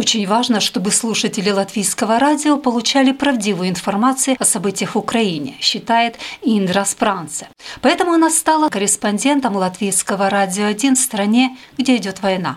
Очень важно, чтобы слушатели латвийского радио получали правдивую информацию о событиях в Украине, считает Индра Спранце. Поэтому она стала корреспондентом латвийского радио 1 в стране, где идет война.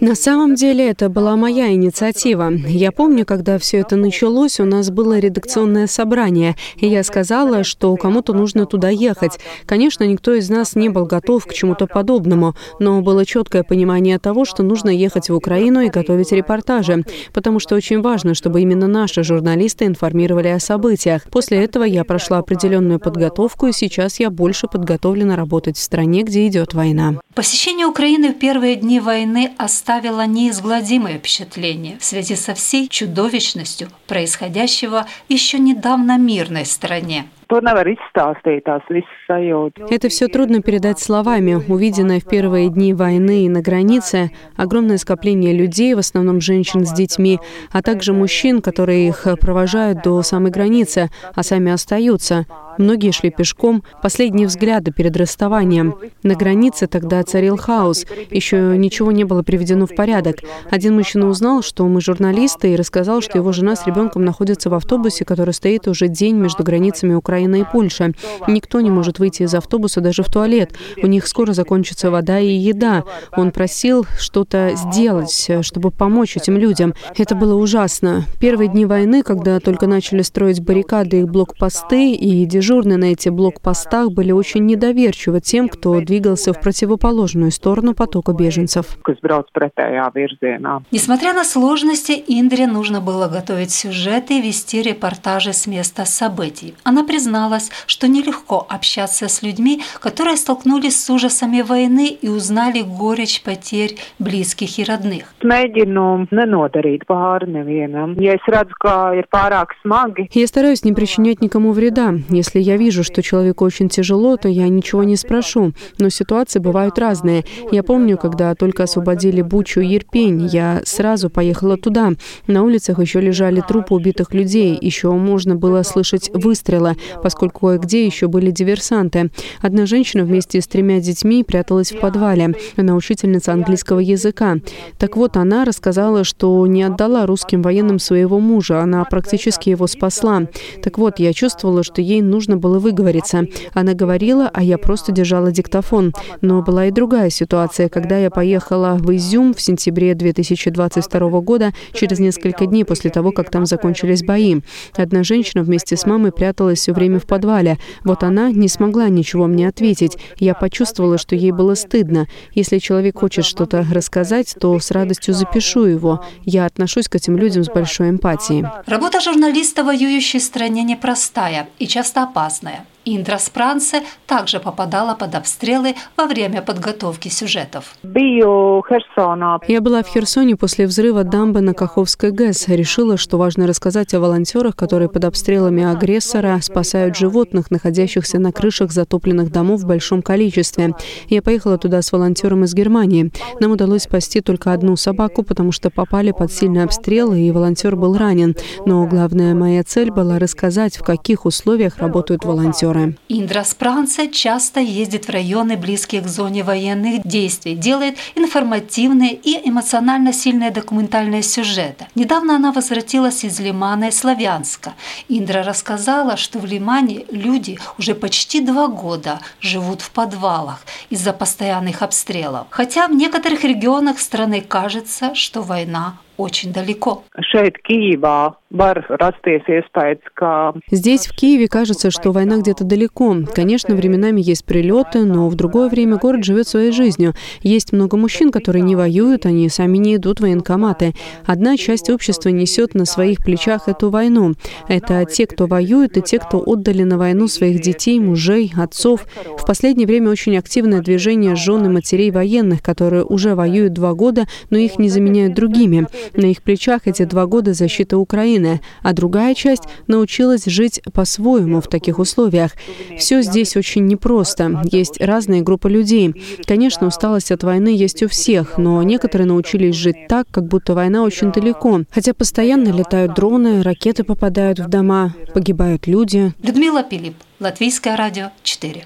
На самом деле это была моя инициатива. Я помню, когда все это началось, у нас было редакционное собрание, и я сказала, что кому-то нужно туда ехать. Конечно, никто из нас не был готов к чему-то подобному, но было четкое понимание того, что нужно ехать в Украину и готовить репортажи, потому что очень важно, чтобы именно наши журналисты информировали о событиях. После этого я прошла определенную подготовку, и сейчас я больше подготовлена работать в стране, где идет война. Посещение Украины в первые дни войны оставило неизгладимое впечатление в связи со всей чудовищностью происходящего еще недавно мирной стране. Это все трудно передать словами. Увиденное в первые дни войны и на границе, огромное скопление людей, в основном женщин с детьми, а также мужчин, которые их провожают до самой границы, а сами остаются. Многие шли пешком. Последние взгляды перед расставанием. На границе тогда царил хаос. Еще ничего не было приведено в порядок. Один мужчина узнал, что мы журналисты, и рассказал, что его жена с ребенком находятся в автобусе, который стоит уже день между границами Украины и Польши. Никто не может выйти из автобуса даже в туалет. У них скоро закончится вода и еда. Он просил что-то сделать, чтобы помочь этим людям. Это было ужасно. Первые дни войны, когда только начали строить баррикады и блокпосты, и дежурные на этих блокпостах были очень недоверчивы тем, кто двигался в противоположную сторону потока беженцев. Несмотря на сложности, Индре нужно было готовить сюжеты и вести репортажи с места событий. Она призналась, что нелегко общаться с людьми, которые столкнулись с ужасами войны и узнали горечь потерь близких и родных. Я стараюсь не причинять никому вреда. Если я вижу, что человеку очень тяжело, то я ничего не спрошу. Но ситуации бывают разные. Я помню, когда только освободили Бучу и Ерпень, я сразу поехала туда. На улицах еще лежали трупы убитых людей. Еще можно было слышать выстрелы, поскольку кое-где еще были диверсанты. Одна женщина вместе с тремя детьми пряталась в подвале. Она учительница английского языка. Так вот, она рассказала, что не отдала русским военным своего мужа. Она практически его спасла. Так вот, я чувствовала, что ей нужно было выговориться. Она говорила, а я просто держала диктофон. Но была и другая ситуация, когда я поехала в Изюм в сентябре 2022 года, через несколько дней после того, как там закончились бои. Одна женщина вместе с мамой пряталась все время в подвале. Вот она не смогла ничего мне ответить. Я почувствовала, что ей было стыдно. Если человек хочет что-то рассказать, то с радостью запишу его. Я отношусь к этим людям с большой эмпатией. Работа журналиста в воюющей стране непростая и часто опасная опасное. Индра Спранце также попадала под обстрелы во время подготовки сюжетов. Я была в Херсоне после взрыва дамбы на Каховской ГЭС. Решила, что важно рассказать о волонтерах, которые под обстрелами агрессора спасают животных, находящихся на крышах затопленных домов в большом количестве. Я поехала туда с волонтером из Германии. Нам удалось спасти только одну собаку, потому что попали под сильный обстрел, и волонтер был ранен. Но главная моя цель была рассказать, в каких условиях работают волонтеры партнеры. Индра Спранце часто ездит в районы, близкие к зоне военных действий, делает информативные и эмоционально сильные документальные сюжеты. Недавно она возвратилась из Лимана и Славянска. Индра рассказала, что в Лимане люди уже почти два года живут в подвалах из-за постоянных обстрелов. Хотя в некоторых регионах страны кажется, что война очень далеко. Здесь, в Киеве, кажется, что война где-то далеко. Конечно, временами есть прилеты, но в другое время город живет своей жизнью. Есть много мужчин, которые не воюют, они сами не идут в военкоматы. Одна часть общества несет на своих плечах эту войну. Это те, кто воюет, и те, кто отдали на войну своих детей, мужей, отцов. В последнее время очень активное движение жен и матерей военных, которые уже воюют два года, но их не заменяют другими. На их плечах эти два года защита Украины, а другая часть научилась жить по-своему в таких условиях. Все здесь очень непросто. Есть разные группы людей. Конечно, усталость от войны есть у всех, но некоторые научились жить так, как будто война очень далеко. Хотя постоянно летают дроны, ракеты попадают в дома, погибают люди. Людмила Пилип, Латвийское радио 4.